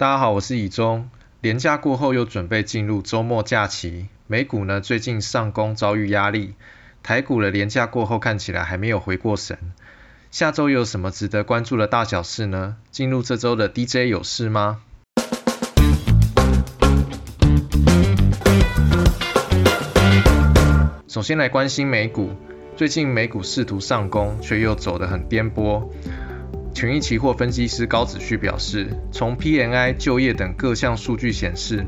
大家好，我是以中。连假过后又准备进入周末假期，美股呢最近上攻遭遇压力，台股的连假过后看起来还没有回过神。下周有什么值得关注的大小事呢？进入这周的 DJ 有事吗？首先来关心美股，最近美股试图上攻，却又走得很颠簸。权益期货分析师高子旭表示，从 PNI、就业等各项数据显示，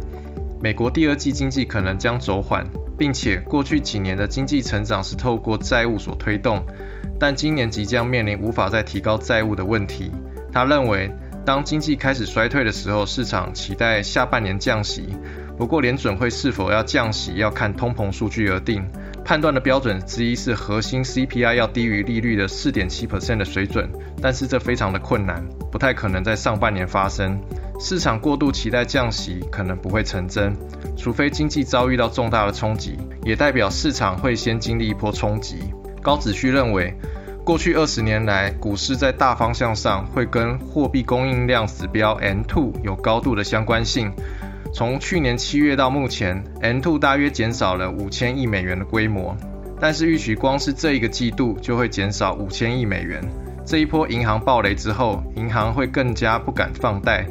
美国第二季经济可能将走缓，并且过去几年的经济成长是透过债务所推动，但今年即将面临无法再提高债务的问题。他认为，当经济开始衰退的时候，市场期待下半年降息。不过，联准会是否要降息，要看通膨数据而定。判断的标准之一是核心 CPI 要低于利率的四点七 percent 的水准，但是这非常的困难，不太可能在上半年发生。市场过度期待降息，可能不会成真，除非经济遭遇到重大的冲击，也代表市场会先经历一波冲击。高子旭认为，过去二十年来，股市在大方向上会跟货币供应量指标 N2 有高度的相关性。从去年七月到目前，N2 大约减少了五千亿美元的规模，但是预期光是这一个季度就会减少五千亿美元。这一波银行暴雷之后，银行会更加不敢放贷，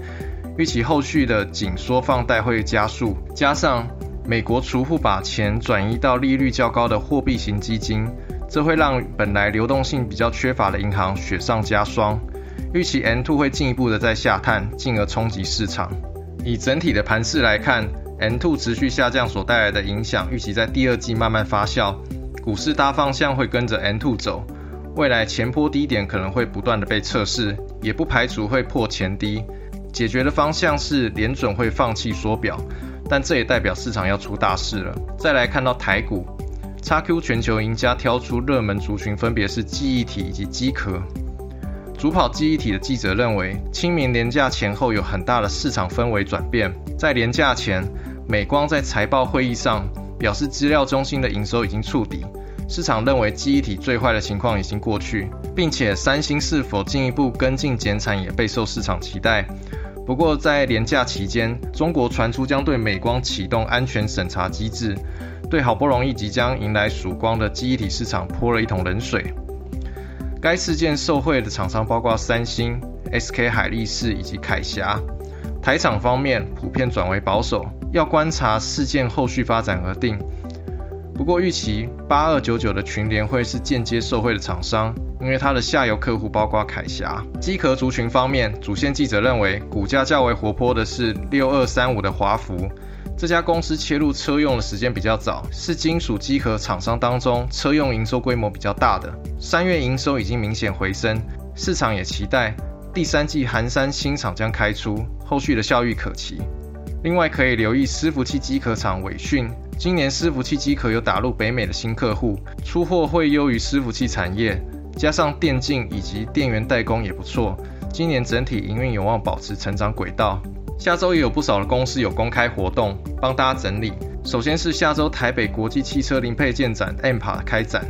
预期后续的紧缩放贷会加速。加上美国储户把钱转移到利率较高的货币型基金，这会让本来流动性比较缺乏的银行雪上加霜。预期 N2 会进一步的在下探，进而冲击市场。以整体的盘势来看，N2 持续下降所带来的影响，预期在第二季慢慢发酵，股市大方向会跟着 N2 走。未来前坡低点可能会不断的被测试，也不排除会破前低。解决的方向是联准会放弃缩表，但这也代表市场要出大事了。再来看到台股，XQ 全球赢家挑出热门族群，分别是记忆体以及机壳。主跑记忆体的记者认为，清明年假前后有很大的市场氛围转变。在年假前，美光在财报会议上表示，资料中心的营收已经触底，市场认为记忆体最坏的情况已经过去，并且三星是否进一步跟进减产也备受市场期待。不过，在年假期间，中国传出将对美光启动安全审查机制，对好不容易即将迎来曙光的记忆体市场泼了一桶冷水。该事件受贿的厂商包括三星、SK 海力士以及凯霞。台厂方面普遍转为保守，要观察事件后续发展而定。不过预期八二九九的群联会是间接受贿的厂商，因为它的下游客户包括凯霞。机壳族群方面，主线记者认为股价较为活泼的是六二三五的华孚。这家公司切入车用的时间比较早，是金属机壳厂商当中车用营收规模比较大的。三月营收已经明显回升，市场也期待第三季寒山新厂将开出，后续的效益可期。另外可以留意伺服器机壳厂伟讯，今年伺服器机壳有打入北美的新客户，出货会优于伺服器产业，加上电竞以及电源代工也不错，今年整体营运有望保持成长轨道。下周也有不少的公司有公开活动，帮大家整理。首先是下周台北国际汽车零配件展 （MPA） 开展，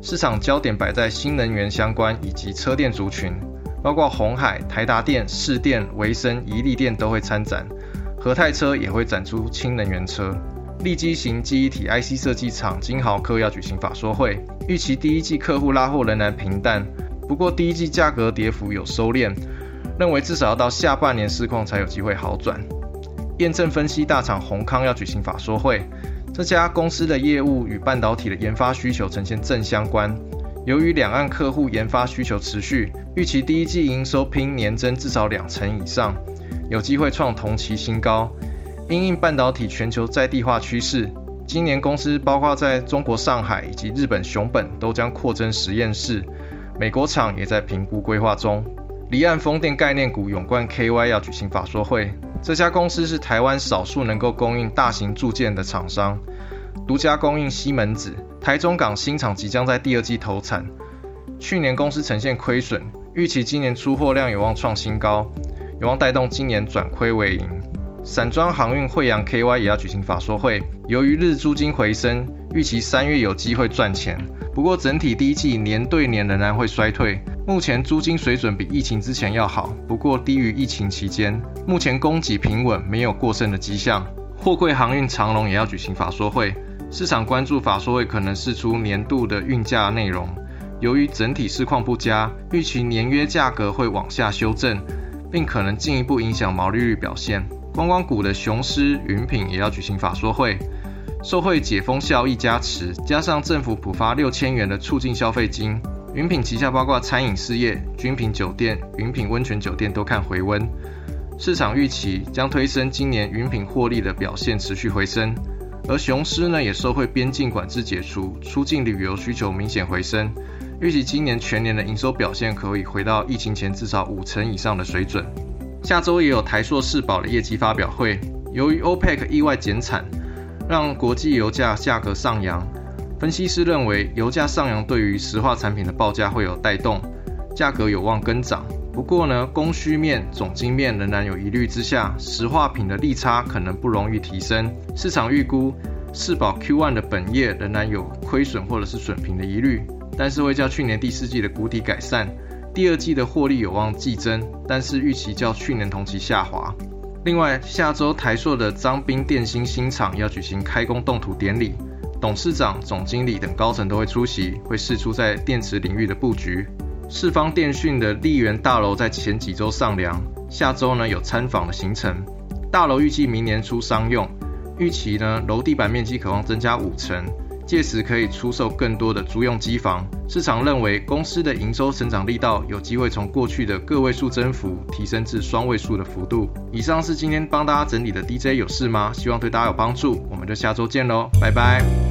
市场焦点摆在新能源相关以及车电族群，包括红海、台达电、市电、维生、宜利电都会参展，和泰车也会展出氢能源车。立基型记忆体 IC 设计厂金豪科要举行法说会，预期第一季客户拉货仍然平淡，不过第一季价格跌幅有收敛。认为至少要到下半年市况才有机会好转。验证分析大厂宏康要举行法说会，这家公司的业务与半导体的研发需求呈现正相关。由于两岸客户研发需求持续，预期第一季营收拼年增至少两成以上，有机会创同期新高。因应半导体全球在地化趋势，今年公司包括在中国上海以及日本熊本都将扩增实验室，美国厂也在评估规划中。离岸风电概念股永冠 KY 要举行法说会，这家公司是台湾少数能够供应大型铸件的厂商，独家供应西门子。台中港新厂即将在第二季投产，去年公司呈现亏损，预期今年出货量有望创新高，有望带动今年转亏为盈。散装航运惠阳 KY 也要举行法说会，由于日租金回升，预期三月有机会赚钱，不过整体第一季年对年仍然会衰退。目前租金水准比疫情之前要好，不过低于疫情期间。目前供给平稳，没有过剩的迹象。货柜航运长龙也要举行法说会，市场关注法说会可能释出年度的运价内容。由于整体市况不佳，预期年约价格会往下修正，并可能进一步影响毛利率表现。观光股的雄狮、云品也要举行法说会，受惠解封效益加持，加上政府补发六千元的促进消费金。云品旗下包括餐饮事业、君品酒店、云品温泉酒店都看回温，市场预期将推升今年云品获利的表现持续回升。而雄狮呢也受惠边境管制解除，出境旅游需求明显回升，预计今年全年的营收表现可以回到疫情前至少五成以上的水准。下周也有台硕世宝的业绩发表会，由于 OPEC 意外减产，让国际油价价格上扬。分析师认为，油价上扬对于石化产品的报价会有带动，价格有望跟涨。不过呢，供需面、总金面仍然有疑虑之下，石化品的利差可能不容易提升。市场预估，世宝 Q1 的本业仍然有亏损或者是损平的疑虑，但是会较去年第四季的谷底改善。第二季的获利有望季增，但是预期较去年同期下滑。另外，下周台硕的张斌电芯新厂要举行开工动土典礼。董事长、总经理等高层都会出席，会试出在电池领域的布局。四方电讯的丽园大楼在前几周上梁，下周呢有参访的行程。大楼预计明年初商用，预期呢楼地板面积可望增加五成，届时可以出售更多的租用机房。市场认为公司的营收成长力道有机会从过去的个位数增幅提升至双位数的幅度。以上是今天帮大家整理的 DJ 有事吗？希望对大家有帮助，我们就下周见喽，拜拜。